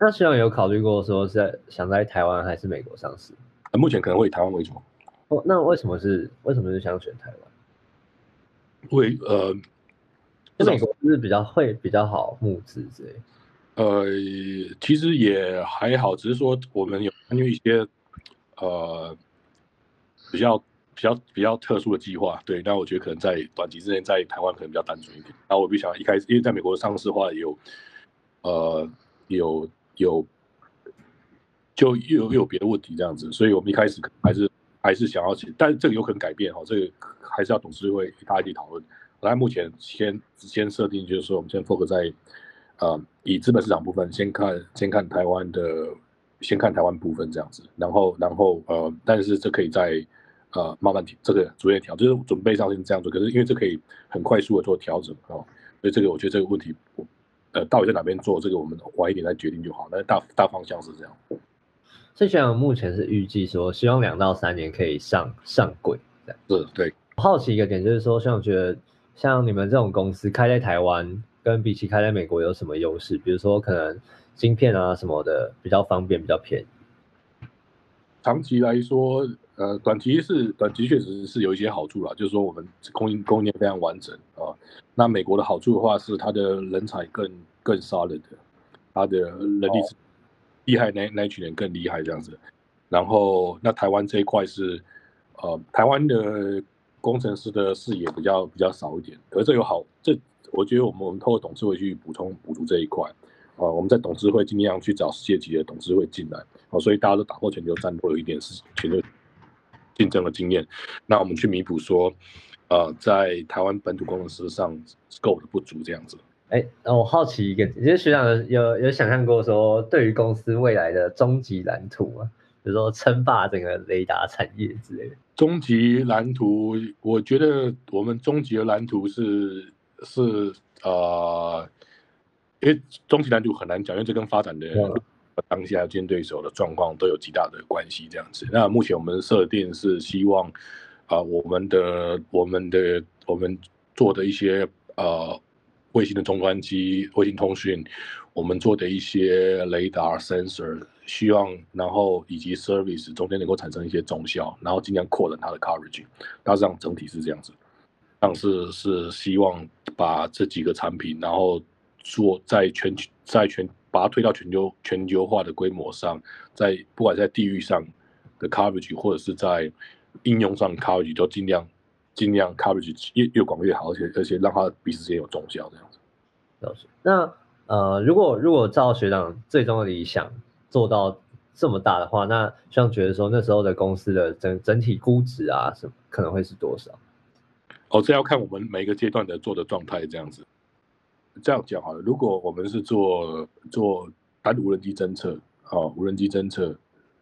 那希望有考虑过说是在想在台湾还是美国上市？呃，目前可能会以台湾为主。哦，那为什么是为什么是想选台湾？为呃，美国是比较会比较好募资之类。呃，其实也还好，只是说我们有参与一些呃比较比较比较特殊的计划。对，那我觉得可能在短期之内在台湾可能比较单纯一点。那我不想一开始，因为在美国上市的话有呃有有就又又有别的问题这样子，所以我们一开始还是还是想要，但是这个有可能改变哈，这个还是要董事会大家一起讨论。来，目前先先设定就是说，我们先 focus 在。呃，以资本市场部分，先看先看台湾的，先看台湾部分这样子，然后然后呃，但是这可以在呃慢慢调，这个逐渐调，就是准备上是这样做。可是因为这可以很快速的做调整哦，所以这个我觉得这个问题，呃，到底在哪边做，这个我们晚一点再决定就好。但是大大方向是这样。所以像目前是预计说，希望两到三年可以上上柜。是，对。好奇一个点就是说，像觉得像你们这种公司开在台湾。跟比起开在美国有什么优势？比如说可能芯片啊什么的比较方便，比较便宜。长期来说，呃，短期是短期确实是有一些好处啦，就是说我们供应供应链非常完整啊。那美国的好处的话是它的人才更更 solid，它的人力厉害那那群人更厉害这样子。然后那台湾这一块是呃台湾的工程师的视野比较比较少一点，可是这有好这。我觉得我们我们透过董事会去补充补足这一块，啊，我们在董事会尽量去找世界级的董事会进来，啊，所以大家都打破全球战都有一点是全球竞争的经验，那我们去弥补说，呃，在台湾本土工程师上 scope 的不足这样子。哎，那我好奇一个，其实学长有有想象过说，对于公司未来的终极蓝图吗？比如说称霸整个雷达产业之类的。终极蓝图，我觉得我们终极的蓝图是。是呃，因为终极难度很难讲，因为这跟发展的当下竞争对手的状况都有极大的关系。这样子，那目前我们设定是希望啊，我们的我们的我们做的一些呃卫星的终端机、卫星通讯，我们做的一些雷达 sensor，希望然后以及 service 中间能够产生一些中效，然后尽量扩展它的 coverage。大致上整体是这样子。上是是希望把这几个产品，然后做在全球在全把它推到全球全球化的规模上，在不管在地域上的 coverage，或者是在应用上 coverage，都尽量尽量 coverage 越越广越好，而且而且让它彼此之间有中效这样子。那呃，如果如果照学长最终的理想做到这么大的话，那像觉得说那时候的公司的整整体估值啊，什么可能会是多少？哦，这要看我们每个阶段的做的状态这样子。这样讲好了，如果我们是做做单无人机侦测，哦，无人机侦测，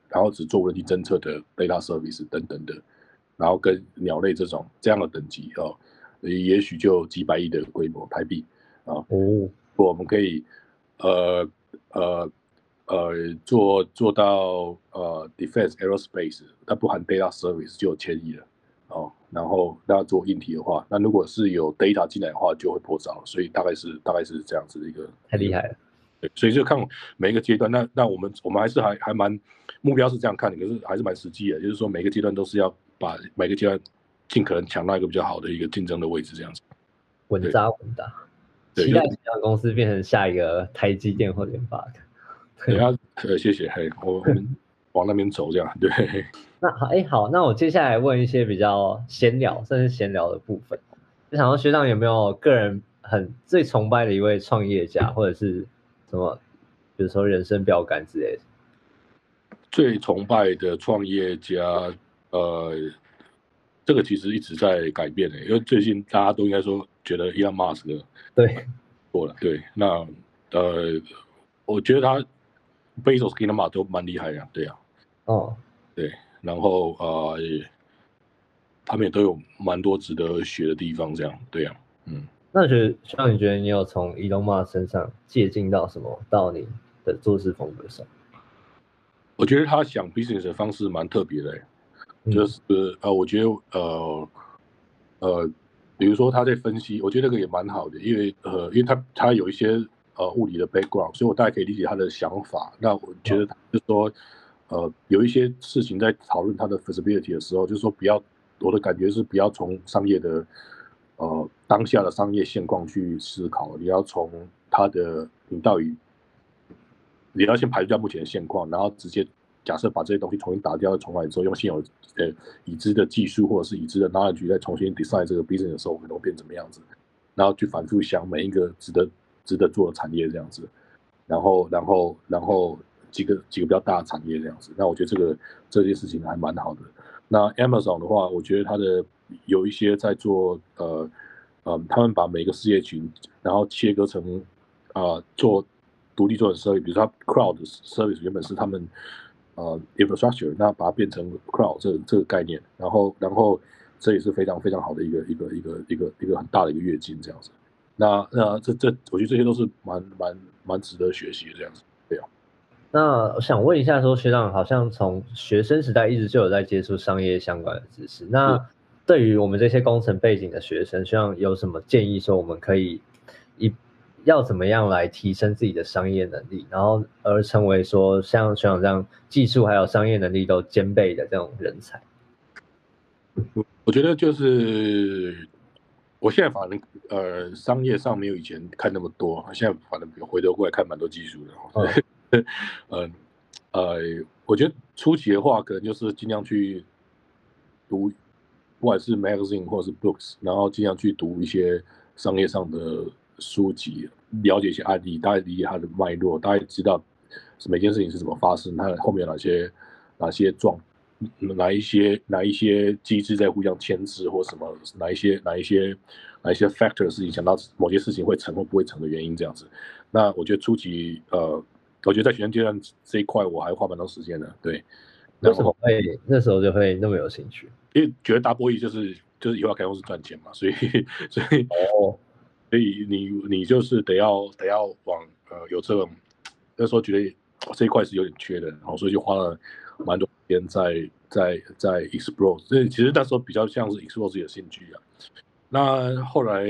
然后只做无人机侦测的 data service 等等的，然后跟鸟类这种这样的等级哦，也许就几百亿的规模台币啊。哦，我们可以呃呃呃做做到呃 defense aerospace，它不含 data service 就有千亿了。哦，然后那做硬体的话，那如果是有 data 进来的话，就会破兆，所以大概是大概是这样子的一个太厉害了。对，所以就看每一个阶段，那那我们我们还是还还蛮目标是这样看的，可是还是蛮实际的，就是说每个阶段都是要把每个阶段尽可能抢到一个比较好的一个竞争的位置，这样子。稳扎稳打，期待这家公司变成下一个台积电或联发科。对啊，呃，谢谢，嘿，我们 往那边走，这样对。那好，哎，好，那我接下来问一些比较闲聊，甚至闲聊的部分。就想到学长有没有个人很最崇拜的一位创业家，或者是什么，比如说人生标杆之类的。最崇拜的创业家，呃，这个其实一直在改变的，因为最近大家都应该说觉得 Elon Musk 对 过了，对，那呃，我觉得他 Bezos 跟他妈都蛮厉害的，对呀，哦，对。然后呃，他们也都有蛮多值得学的地方，这样对呀，嗯。那觉得像你觉得你有从伊隆马身上借鉴到什么？到你的做事风格上？我觉得他想 business 的方式蛮特别的，就是呃，我觉得呃呃，比如说他在分析，我觉得那个也蛮好的，因为呃，因为他他有一些呃物理的 background，所以我大概可以理解他的想法。那我觉得就是说，呃，有一些事情在讨论它的 feasibility 的时候，就是说不要，我的感觉是不要从商业的呃当下的商业现况去思考，你要从它的你到底你要先排除掉目前的现况，然后直接假设把这些东西重新打掉重来之后，用现有呃已知的技术或者是已知的 knowledge 再重新 design 这个 business 的时候，可能会变怎么样子？然后去反复想每一个值得值得做的产业这样子，然后然后然后几个几个比较大的产业这样子。那我觉得这个这件事情还蛮好的。那 Amazon 的话，我觉得它的有一些在做呃呃，他们把每个事业群然后切割成啊做独立做的 service，比如说 Cloud service 原本是他们呃 infrastructure，那把它变成 Cloud 这这个概念，然后然后。这也是非常非常好的一个一个一个一个一个很大的一个跃进，这样子。那那这这，我觉得这些都是蛮蛮蛮值得学习的这样子。对啊。那我想问一下，说学长好像从学生时代一直就有在接触商业相关的知识。那对于我们这些工程背景的学生，学长有什么建议？说我们可以一要怎么样来提升自己的商业能力，然后而成为说像学长这样技术还有商业能力都兼备的这种人才？我觉得就是，我现在反正呃，商业上没有以前看那么多，现在反正回头过来看蛮多技术的。嗯 呃，我觉得初期的话，可能就是尽量去读，不管是 magazine 或者是 books，然后尽量去读一些商业上的书籍，了解一些案例，大概理解它的脉络，大概知道每件事情是怎么发生，它后面有哪些哪些状。哪一些哪一些机制在互相牵制，或什么哪一些哪一些哪一些 factor 是影响到某些事情会成或不会成的原因，这样子。那我觉得初级呃，我觉得在学生阶段这一块我还花蛮多时间的。对，那时候会那时候就会那么有兴趣？因为觉得大波 y 就是就是以后要开公司赚钱嘛，所以所以哦，所以你你就是得要得要往呃有这种那时候觉得这一块是有点缺的，然后所以就花了。蛮多时间在在在 explore，所以其实那时候比较像是 explore 自己的兴趣啊。那后来，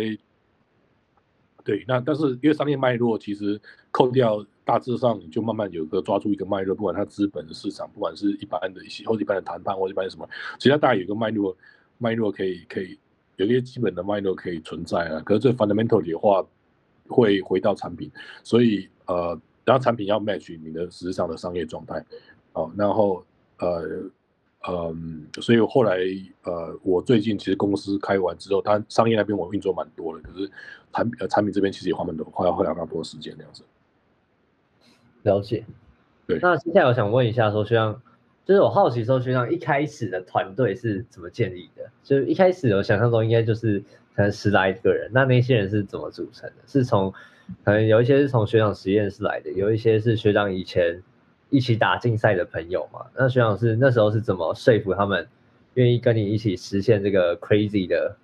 对，那但是因为商业脉络，其实扣掉大致上，你就慢慢有个抓住一个脉络，不管它资本的市场，不管是一般的一些或一般的谈判或一般的什么，其实大概有个脉络，脉络可以可以有一些基本的脉络可以存在啊。可是这 fundamental 的话，会回到产品，所以呃，然后产品要 match 你的实质上的商业状态。哦，然后呃，嗯，所以后来呃，我最近其实公司开完之后，它商业那边我运作蛮多的，可是产呃产品这边其实也花蛮多，花要花蛮多时间那样子。了解。对。那接下来我想问一下，说学长，就是我好奇说，学长一开始的团队是怎么建立的？就是一开始我想象中应该就是可能十来个人，那那些人是怎么组成的？是从可能有一些是从学长实验室来的，有一些是学长以前。一起打竞赛的朋友嘛，那徐老师那时候是怎么说服他们愿意跟你一起实现这个 crazy 的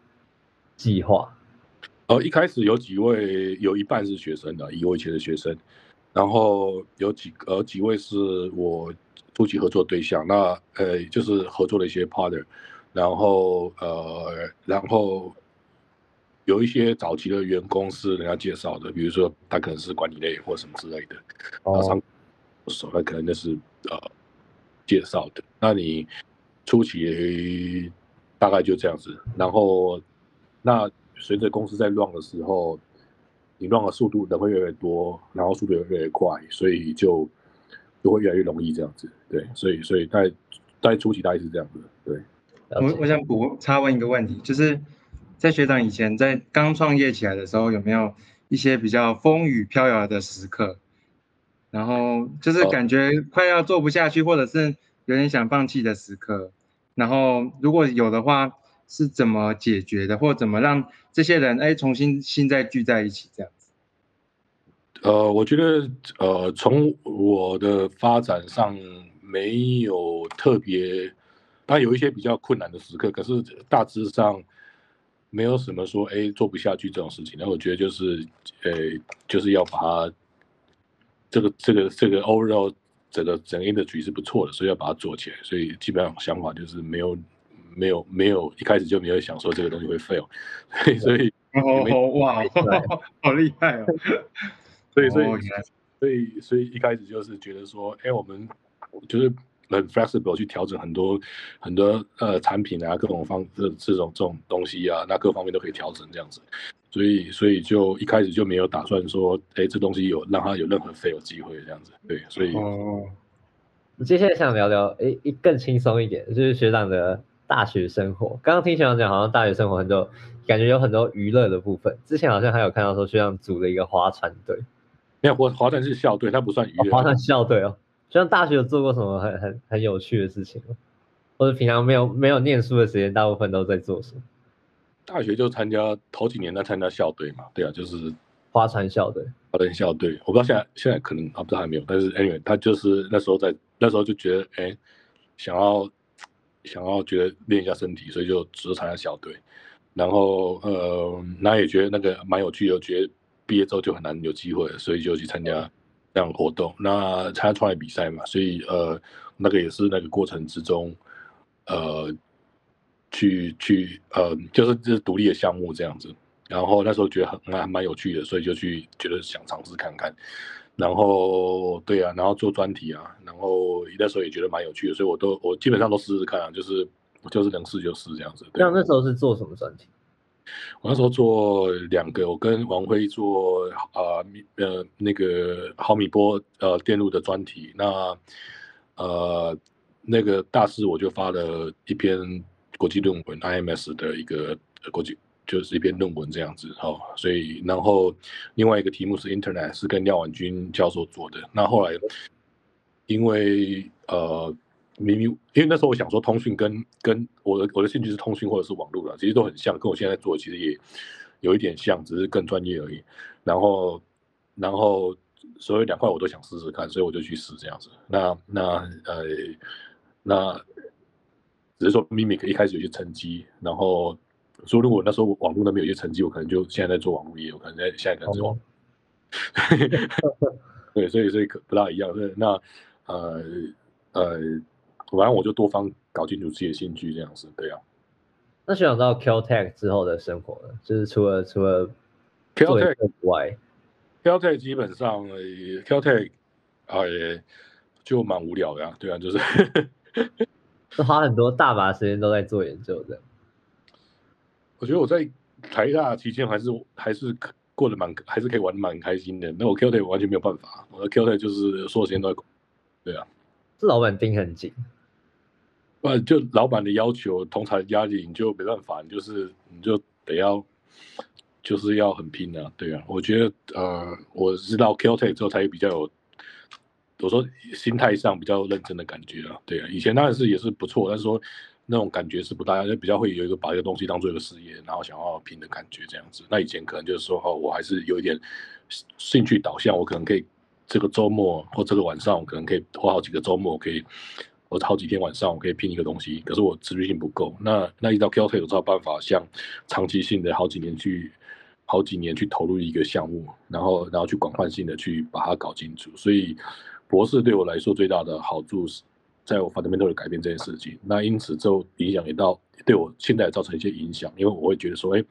计划？呃，一开始有几位，有一半是学生的，以我以前的学生，然后有几呃几位是我初期合作对象，那呃就是合作的一些 partner，然后呃然后有一些早期的员工是人家介绍的，比如说他可能是管理类或什么之类的，哦。手那可能那是呃介绍的，那你初期大概就这样子，然后那随着公司在乱的时候，你乱的速度人会越来越多，然后速度也越来越快，所以就就会越来越容易这样子，对，所以所以在在初期大概是这样子，对。我我想补插问一个问题，就是在学长以前在刚创业起来的时候，有没有一些比较风雨飘摇的时刻？然后就是感觉快要做不下去，或者是有点想放弃的时刻。然后如果有的话，是怎么解决的，或怎么让这些人哎重新心再聚在一起这样子？呃，我觉得呃，从我的发展上没有特别，当然有一些比较困难的时刻，可是大致上没有什么说哎做不下去这种事情。然后我觉得就是呃，就是要把它。这个这个这个 overall 整个整个 industry 是不错的，所以要把它做起来。所以基本上想法就是没有没有没有一开始就没有想说这个东西会 fail，所以哦哇，好厉害哦！所以所以所以所以一开始就是觉得说，哎，我们就是很 flexible 去调整很多很多呃产品啊，各种方这这种这种东西啊，那各方面都可以调整这样子。所以所以就一开始就没有打算说，哎，这东西有让它有任何 fail 机会这样子。对，所以哦，接下来想聊聊，诶，一更轻松一点，就是学长的大学生活。刚刚听学长讲，好像大学生活很多，感觉有很多娱乐的部分。之前好像还有看到说学长组了一个划船队，没有，我划船是校队，它不算娱乐。哦划船校队哦。学长大学有做过什么很很很有趣的事情吗？或者平常没有没有念书的时间，大部分都在做什么？大学就参加头几年在参加校队嘛，对啊，就是花山校队。划船校队。我不知道现在现在可能啊，不知道还没有，但是 anyway，他就是那时候在那时候就觉得，哎，想要想要觉得练一下身体，所以就只是参加校队。然后呃，那也觉得那个蛮有趣的，觉得毕业之后就很难有机会，所以就去参加这样的活动。那参加创业比赛嘛，所以呃，那个也是那个过程之中，呃，去去呃，就是就是独立的项目这样子。然后那时候觉得很蛮蛮有趣的，所以就去觉得想尝试看看。然后对啊，然后做专题啊，然后那时候也觉得蛮有趣的，所以我都我基本上都试试看啊，就是就是能试就试这样子。对那那时候是做什么专题？我那时候做两个，我跟王辉做啊米呃那个毫米波呃电路的专题，那呃那个大师我就发了一篇国际论文 IMS 的一个国际就是一篇论文这样子哦，所以然后另外一个题目是 Internet 是跟廖婉君教授做的，那后来因为呃。明明，因为那时候我想说，通讯跟跟我的我的兴趣是通讯或者是网络的，其实都很像，跟我现在做的其实也有一点像，只是更专业而已。然后，然后所以两块我都想试试看，所以我就去试这样子。那那呃那只是说 Mimic 一开始有些成绩，然后说如果那时候网络那边有些成绩，我可能就现在在做网络业，我可能在现在可能做。对，所以所以可不大一样。对，那呃呃。反正我就多方搞清楚自己的兴趣这样子，对啊。那学长到 Caltech 之后的生活呢？就是除了除了 Caltech 外，Caltech 基本上 Caltech 啊就蛮无聊的啊，对啊，就是就花很多大把时间都在做研究的。我觉得我在台大期间还是还是过得蛮还是可以玩蛮开心的。那我 Caltech 完全没有办法，我的 Caltech 就是所有时间都在，对啊。这老板盯很紧。不就老板的要求、同台压力，你就没办法，你就是你就得要，就是要很拼啊，对啊。我觉得呃，我知道 Caltech 之后才比较有，我说心态上比较认真的感觉啊，对啊。以前当然是也是不错，但是说那种感觉是不大，就比较会有一个把一个东西当做一个事业，然后想要拼的感觉这样子。那以前可能就是说哦，我还是有一点兴趣导向，我可能可以这个周末或这个晚上，我可能可以花好几个周末可以。我好几天晚上我可以拼一个东西，可是我持续性不够。那那一到 KOL，我有办法像长期性的好几年去，好几年去投入一个项目，然后然后去广泛性的去把它搞清楚。所以博士对我来说最大的好处是，在我 fundamental 的改变这件事情。那因此之后影响也到对我现在造成一些影响，因为我会觉得说，哎，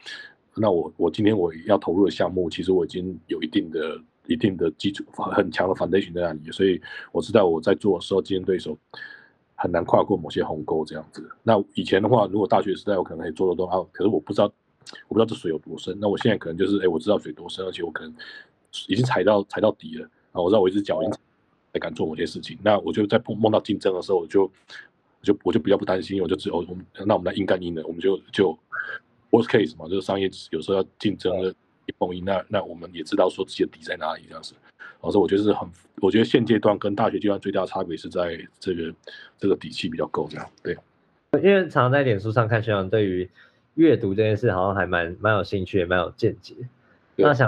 那我我今天我要投入的项目，其实我已经有一定的一定的基础很强的 foundation 在那里，所以我知道我在做的时候，竞争对手。很难跨过某些鸿沟这样子。那以前的话，如果大学时代我可能可以做得多啊，可是我不知道，我不知道这水有多深。那我现在可能就是，哎，我知道水多深，而且我可能已经踩到踩到底了啊。我知道我一只脚已经才敢做某些事情。那我就在碰碰到竞争的时候，我就就我就比较不担心，我就只有我们那我们来硬干硬的，我们就就 worst case 嘛，就是商业有时候要竞争的一碰硬，那那我们也知道说自己的底在哪里这样子。老师，我觉得是很，我觉得现阶段跟大学阶段最大的差别是在这个这个底气比较够这样，对。因为常常在脸书上看学长对于阅读这件事好像还蛮蛮有兴趣，也蛮有见解。那想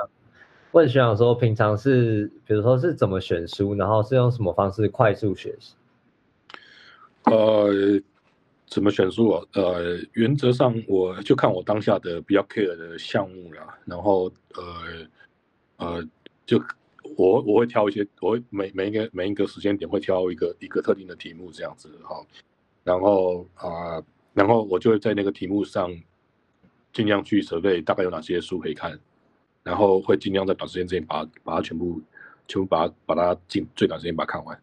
问学长说，平常是比如说是怎么选书，然后是用什么方式快速学习？呃，怎么选书啊？呃，原则上我就看我当下的比较 care 的项目啦，然后呃呃就。我我会挑一些，我会每每一个每一个时间点会挑一个一个特定的题目这样子哈，然后啊，然后我就会在那个题目上尽量去准备大概有哪些书可以看，然后会尽量在短时间之内把把它全部全部把它把它尽最短时间把它看完，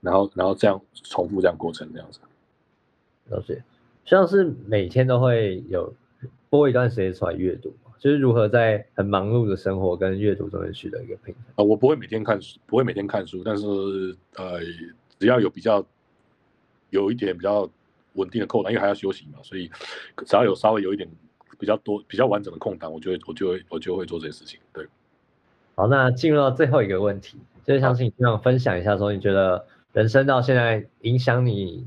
然后然后这样重复这样过程这样子。了解，像是每天都会有播一段时间出来阅读，就是如何在很忙碌的生活跟阅读中间取得一个平衡。啊，我不会每天看书，不会每天看书，但是呃，只要有比较有一点比较稳定的扣档，因为还要休息嘛，所以只要有稍微有一点比较多、比较完整的空档，我就会我就会我就会做这件事情。对，好，那进入到最后一个问题，就是想请你想分享一下，说你觉得人生到现在影响你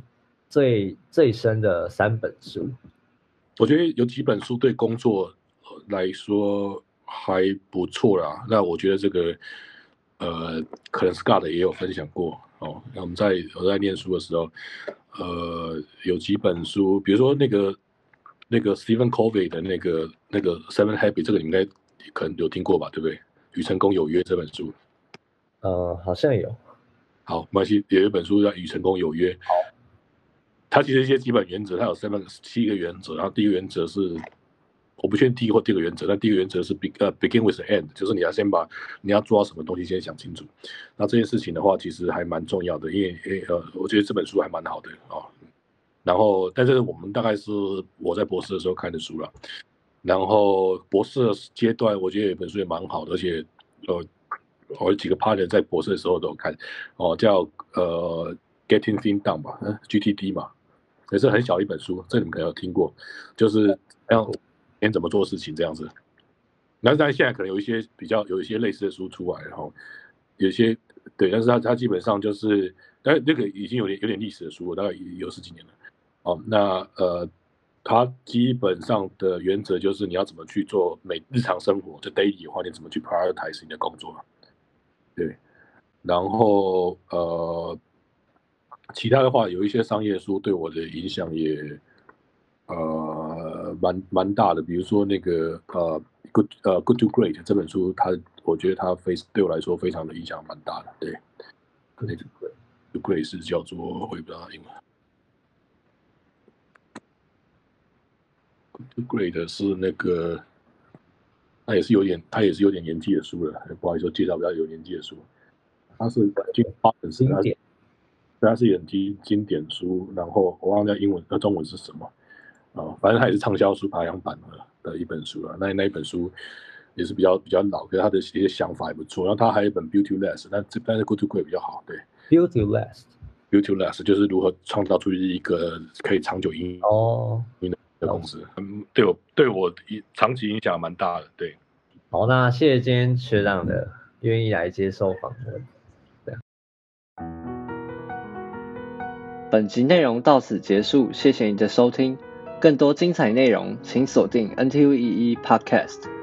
最最深的三本书。我觉得有几本书对工作来说还不错啦。那我觉得这个呃，可能 Scott 也有分享过哦。那我们在我在念书的时候，呃，有几本书，比如说那个那个 Stephen Covey 的那个那个 Seven Habits，这个你应该可能有听过吧，对不对？与成功有约这本书，呃，好像有。好，没关系，有一本书叫《与成功有约》。好，它其实一些基本原则，它有 seven 七个原则，然后第一个原则是。我不确定第一或第二个原则，但第一个原则是 be 呃 begin with the end，就是你要先把你要做到什么东西先想清楚。那这件事情的话，其实还蛮重要的，因为呃，我觉得这本书还蛮好的啊。然后，但是我们大概是我在博士的时候看的书了。然后博士的阶段，我觉得有一本书也蛮好的，而且呃，我有几个 partner 在博士的时候都有看哦，叫呃 Getting Things Done 吧，嗯，GTD 嘛，也是很小一本书，这你们可能有听过，就是像。先怎么做事情这样子，那但现在可能有一些比较有一些类似的书出来，然后有些对，但是它它基本上就是，但那个已经有点有点历史的书，大概有十几年了。哦，那呃，它基本上的原则就是你要怎么去做每日常生活，就 daily 的话，你怎么去 prioritize 你的工作，对，然后呃，其他的话有一些商业书对我的影响也。呃，蛮蛮大的，比如说那个呃，Good 呃，Good to Great 这本书，它我觉得它非对我来说非常的影响蛮大的。对，Good to Great 是叫做我也不知道英文。Good to Great 是那个，他也是有点，他也是有点年纪的书了，不好意思，介绍比较有年纪的书。他是经经典，他是演经经典书，然后我忘掉英文和中文是什么。啊，反正他也是畅销书排行榜的的一本书了。那那一本书也是比较比较老，可是他的一些想法也不错。然后他还有一本《Beautyless》，但这但是《Good to Great》比较好。对，《Beautyless》，《Beautyless》就是如何创造出一个可以长久营哦营的公司。嗯，对我对我长期影响蛮大的。对，好，那谢谢今天学长的愿意来接受访问。本集内容到此结束，谢谢你的收听。更多精彩内容，请锁定 NTUEE Podcast。